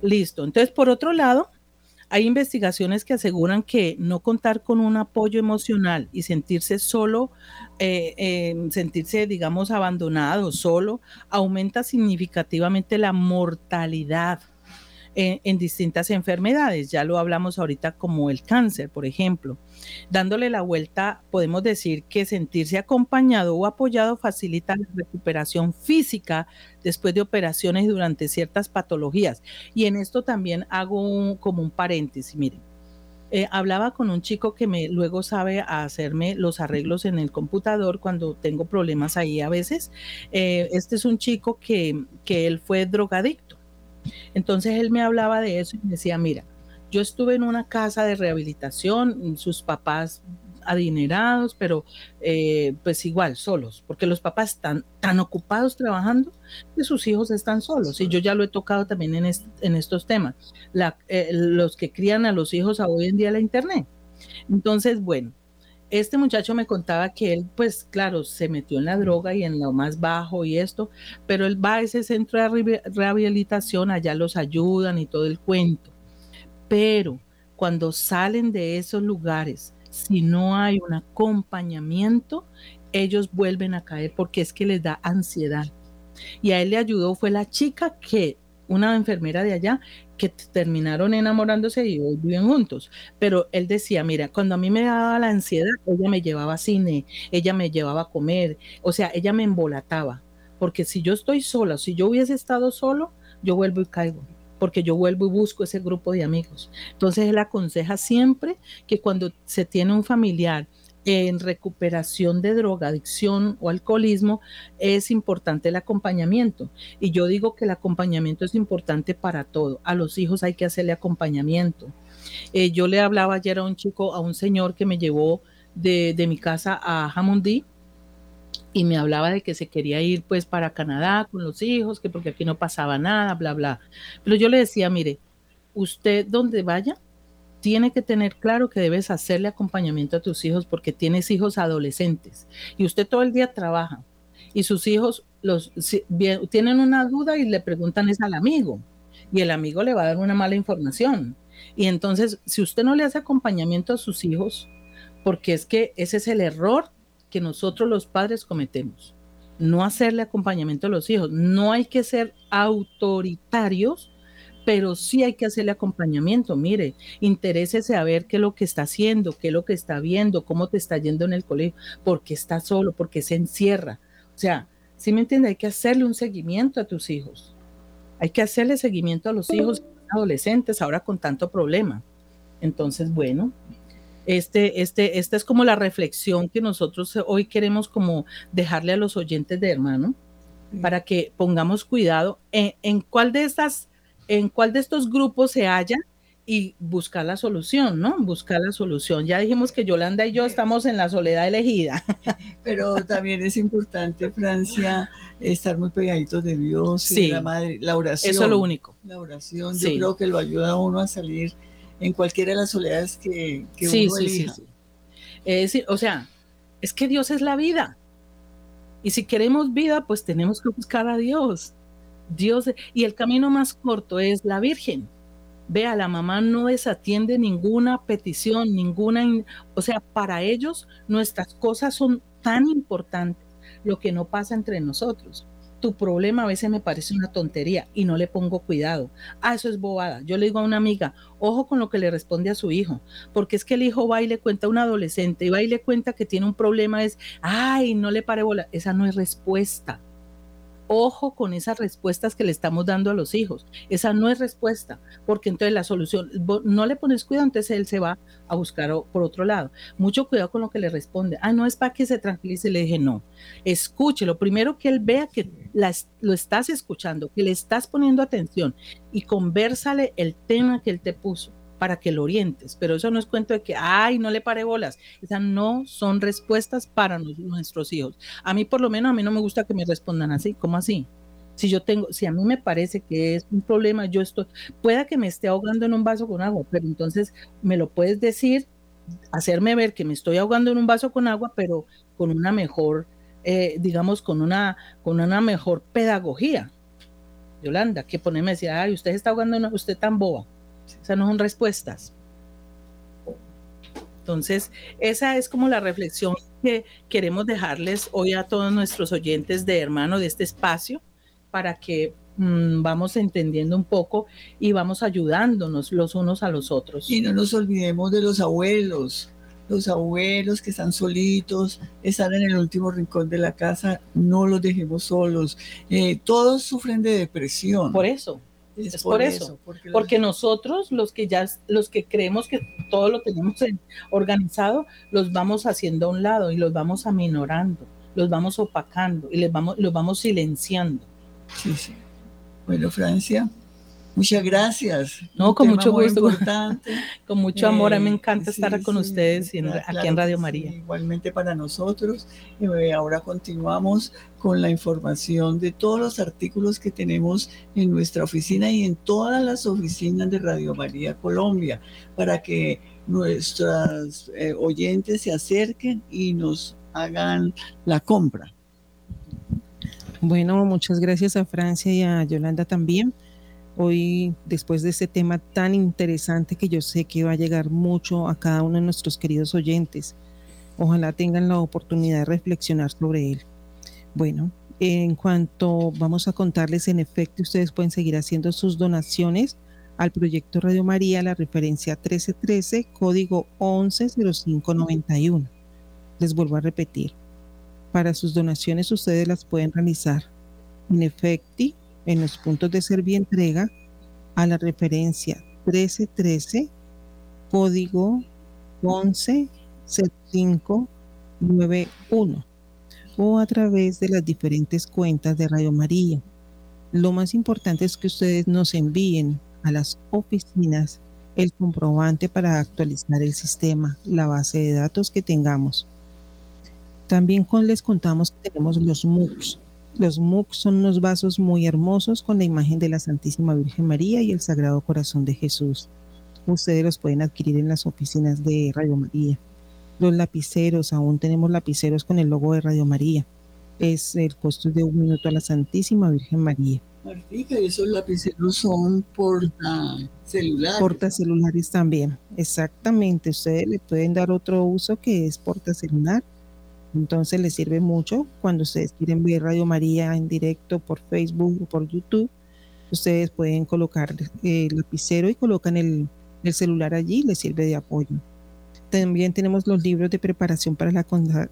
Listo. Entonces, por otro lado, hay investigaciones que aseguran que no contar con un apoyo emocional y sentirse solo, eh, sentirse, digamos, abandonado, solo, aumenta significativamente la mortalidad. En, distintas enfermedades. Ya lo hablamos ahorita como el cáncer, por ejemplo. Dándole la vuelta, podemos decir que sentirse acompañado o apoyado facilita la recuperación física después de operaciones durante ciertas patologías. Y en esto también hago como un paréntesis, miren. Eh, hablaba con un chico que me luego sabe hacerme los arreglos en el computador cuando tengo problemas ahí a veces. Eh, este es un chico que, que él fue drogadicto entonces él me hablaba de eso y me decía, mira, yo estuve en una casa de rehabilitación, sus papás adinerados, pero eh, pues igual solos, porque los papás están tan ocupados trabajando que sus hijos están solos. Y yo ya lo he tocado también en, en estos temas, eh, los que crían a los hijos a hoy en día la internet. Entonces, bueno, este muchacho me contaba que él, pues claro, se metió en la droga y en lo más bajo y esto, pero él va a ese centro de rehabilitación, allá los ayudan y todo el cuento. Pero cuando salen de esos lugares, si no hay un acompañamiento, ellos vuelven a caer porque es que les da ansiedad. Y a él le ayudó fue la chica que una enfermera de allá que terminaron enamorándose y hoy viven juntos. Pero él decía, mira, cuando a mí me daba la ansiedad, ella me llevaba a cine, ella me llevaba a comer, o sea, ella me embolataba. Porque si yo estoy sola, si yo hubiese estado solo, yo vuelvo y caigo porque yo vuelvo y busco ese grupo de amigos. Entonces él aconseja siempre que cuando se tiene un familiar en recuperación de drogadicción o alcoholismo, es importante el acompañamiento. Y yo digo que el acompañamiento es importante para todo. A los hijos hay que hacerle acompañamiento. Eh, yo le hablaba ayer a un chico, a un señor que me llevó de, mi casa a Hammondí y me hablaba de que se quería ir pues para Canadá con los hijos, que porque aquí no pasaba nada, bla, bla. Pero yo le decía, mire, usted donde vaya, tiene que tener claro que debes hacerle acompañamiento a tus hijos porque tienes hijos adolescentes y usted todo el día trabaja y sus hijos los tienen una duda y le preguntan es al amigo y el amigo le va a dar una mala información. Y entonces, si usted no le hace acompañamiento a sus hijos, porque es que ese es el error que nosotros los padres cometemos, no hacerle acompañamiento a los hijos. No hay que ser autoritarios pero sí hay que hacerle acompañamiento. Mire, interésese a ver qué es lo que está haciendo, qué es lo que está viendo, cómo te está yendo en el colegio, por qué está solo, por qué se encierra. O sea, ¿sí me entiende? Hay que hacerle un seguimiento a tus hijos. Hay que hacerle seguimiento a los hijos adolescentes ahora con tanto problema. Entonces, bueno, este, este, esta es como la reflexión que nosotros hoy queremos como dejarle a los oyentes de hermano para que pongamos cuidado en, en cuál de estas en cuál de estos grupos se halla y buscar la solución, ¿no? Buscar la solución. Ya dijimos que Yolanda y yo estamos en la soledad elegida. Pero también es importante, Francia, estar muy pegaditos de Dios, sí, la, madre, la oración. Eso es lo único. La oración, yo creo que lo ayuda a uno a salir en cualquiera de las soledades que, que sí, uno elija. Sí, es decir, o sea, es que Dios es la vida. Y si queremos vida, pues tenemos que buscar a Dios. Dios, y el camino más corto es la Virgen. Vea, la mamá no desatiende ninguna petición, ninguna, o sea, para ellos nuestras cosas son tan importantes, lo que no pasa entre nosotros. Tu problema a veces me parece una tontería y no le pongo cuidado. Ah, eso es bobada. Yo le digo a una amiga, ojo con lo que le responde a su hijo, porque es que el hijo va y le cuenta a un adolescente y va y le cuenta que tiene un problema, es, ay, no le pare bola. Esa no es respuesta ojo con esas respuestas que le estamos dando a los hijos. Esa no es respuesta, porque entonces la solución, no le pones cuidado, entonces él se va a buscar por otro lado. Mucho cuidado con lo que le responde. Ah, no es para que se tranquilice. Le dije, no, escuche. Lo primero que él vea que lo estás escuchando, que le estás poniendo atención y conversale el tema que él te puso para que lo orientes, pero eso no es cuento de que, ay, no le pare bolas. Esas no son respuestas para nuestros hijos. A mí, por lo menos, a mí no me gusta que me respondan así. ¿Cómo así? Si yo tengo, si a mí me parece que es un problema, yo estoy, pueda que me esté ahogando en un vaso con agua, pero entonces me lo puedes decir, hacerme ver que me estoy ahogando en un vaso con agua, pero con una mejor, eh, digamos, con una, con una mejor pedagogía. Yolanda, que ponerme a decir, ay, usted está ahogando, usted tan boba sea, no son respuestas. Entonces, esa es como la reflexión que queremos dejarles hoy a todos nuestros oyentes de hermano de este espacio para que mm, vamos entendiendo un poco y vamos ayudándonos los unos a los otros. Y no nos olvidemos de los abuelos, los abuelos que están solitos, están en el último rincón de la casa, no los dejemos solos. Eh, todos sufren de depresión. Por eso, es, por, eso, porque, nosotros los que ya los que creemos que todo lo tenemos organizado, los vamos haciendo a un lado y los vamos aminorando, los vamos opacando y les vamos los vamos silenciando. Sí, sí. Bueno, Francia, Muchas gracias. No, con mucho gusto. con mucho amor. a mí me eh, encanta estar con ustedes aquí en Radio María. igualmente para nosotros. Y ahora continuamos con la información de todos los artículos que tenemos en nuestra oficina y en todas las oficinas de Radio María Colombia, para que nuestros eh, oyentes se acerquen y nos hagan la compra. Bueno, muchas gracias a Francia y a Yolanda también hoy después de este tema tan interesante que yo sé que va a llegar mucho a cada uno de nuestros queridos oyentes. Ojalá tengan la oportunidad de reflexionar sobre él. Bueno, en cuanto vamos a contarles, en efecto, ustedes pueden seguir haciendo sus donaciones al proyecto Radio María, la referencia 1313, código 110591. Les vuelvo a repetir, para sus donaciones ustedes las pueden realizar en efecto en los puntos de entrega a la referencia 1313, código 117591 o a través de las diferentes cuentas de Radio María. Lo más importante es que ustedes nos envíen a las oficinas el comprobante para actualizar el sistema, la base de datos que tengamos. También les contamos que tenemos los MOOCs, los MOOC son unos vasos muy hermosos con la imagen de la Santísima Virgen María y el Sagrado Corazón de Jesús. Ustedes los pueden adquirir en las oficinas de Radio María. Los lapiceros, aún tenemos lapiceros con el logo de Radio María. Es el costo de un minuto a la Santísima Virgen María. Martica, esos lapiceros son portacelulares. Portacelulares también, exactamente. Ustedes le pueden dar otro uso que es portacelular entonces les sirve mucho cuando ustedes quieren ver Radio María en directo por Facebook o por YouTube. Ustedes pueden colocar el lapicero y colocan el, el celular allí, les sirve de apoyo. También tenemos los libros de preparación para la,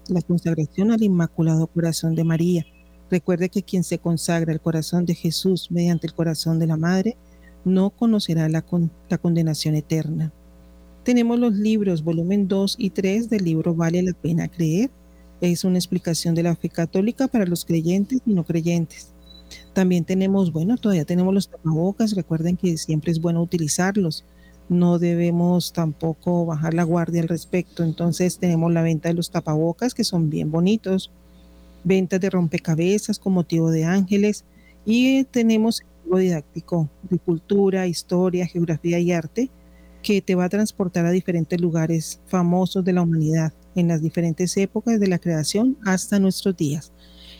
la consagración al Inmaculado Corazón de María. Recuerde que quien se consagra al corazón de Jesús mediante el corazón de la Madre no conocerá la, la condenación eterna. Tenemos los libros volumen 2 y 3 del libro Vale la pena creer es una explicación de la fe católica para los creyentes y no creyentes. También tenemos, bueno, todavía tenemos los tapabocas, recuerden que siempre es bueno utilizarlos, no debemos tampoco bajar la guardia al respecto, entonces tenemos la venta de los tapabocas que son bien bonitos, ventas de rompecabezas con motivo de ángeles. Y tenemos el libro didáctico de cultura, historia, geografía y arte que te va a transportar a diferentes lugares famosos de la humanidad en las diferentes épocas de la creación hasta nuestros días.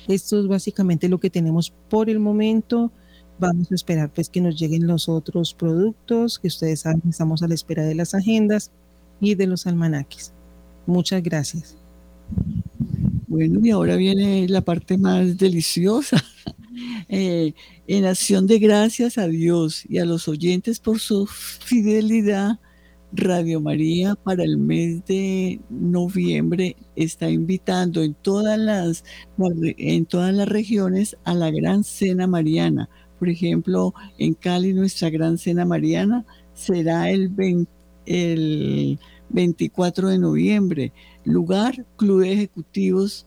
Esto es básicamente lo que tenemos por el momento. Vamos a esperar pues que nos lleguen los otros productos, que ustedes saben, estamos a la espera de las agendas y de los almanaques. Muchas gracias. Bueno, y ahora viene la parte más deliciosa. Eh, en acción de gracias a Dios y a los oyentes por su fidelidad, Radio María para el mes de noviembre está invitando en todas las, en todas las regiones a la Gran Cena Mariana. Por ejemplo, en Cali nuestra Gran Cena Mariana será el, el 24 de noviembre. Lugar, Club de Ejecutivos,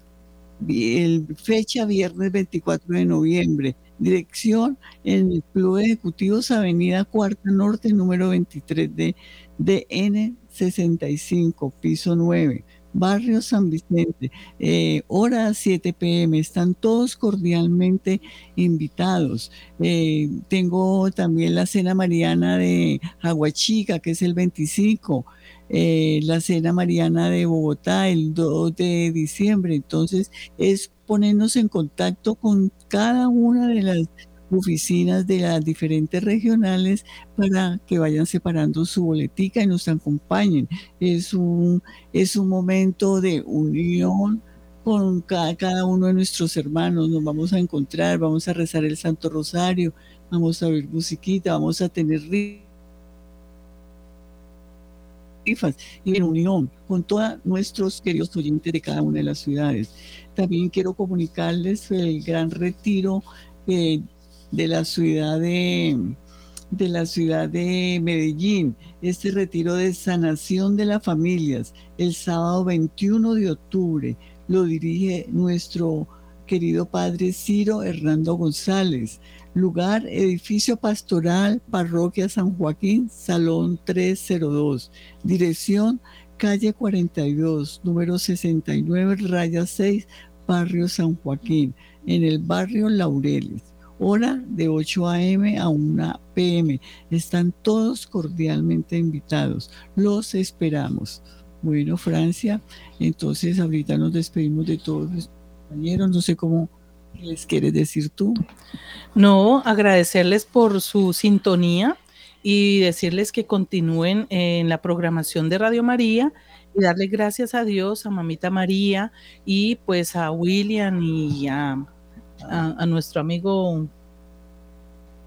fecha viernes 24 de noviembre. Dirección en el Club Ejecutivos, Avenida Cuarta Norte, número 23 de DN65, piso 9, Barrio San Vicente, eh, hora 7 pm. Están todos cordialmente invitados. Eh, tengo también la cena mariana de Aguachica, que es el 25. Eh, la cena mariana de Bogotá el 2 de diciembre. Entonces, es ponernos en contacto con cada una de las oficinas de las diferentes regionales para que vayan separando su boletica y nos acompañen. Es un, es un momento de unión con cada, uno de nuestros hermanos, nos vamos a encontrar, vamos a rezar el Santo Rosario, vamos a ver musiquita, vamos a tener rifas y en unión con todos nuestros queridos oyentes de cada una de las ciudades. También quiero comunicarles el gran retiro eh, de la ciudad de, de la ciudad de Medellín, este retiro de sanación de las familias, el sábado 21 de octubre, lo dirige nuestro querido padre Ciro Hernando González. Lugar, edificio pastoral, parroquia San Joaquín, salón 302. Dirección, calle 42, número 69, raya 6, barrio San Joaquín, en el barrio Laureles hora de 8 a.m. a 1 p.m. Están todos cordialmente invitados. Los esperamos. Bueno, Francia, entonces ahorita nos despedimos de todos los compañeros. No sé cómo les quieres decir tú. No, agradecerles por su sintonía y decirles que continúen en la programación de Radio María y darle gracias a Dios, a Mamita María y pues a William y a a, nuestro amigo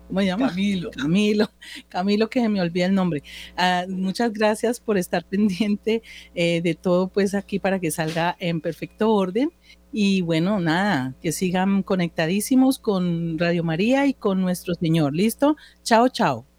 ¿cómo se llama? Camilo. Camilo, Camilo que me olvida el nombre. Ah, muchas gracias por estar pendiente eh, de todo pues aquí para que salga en perfecto orden. Y bueno, nada, que sigan conectadísimos con Radio María y con nuestro Señor. ¿Listo? Chao, chao.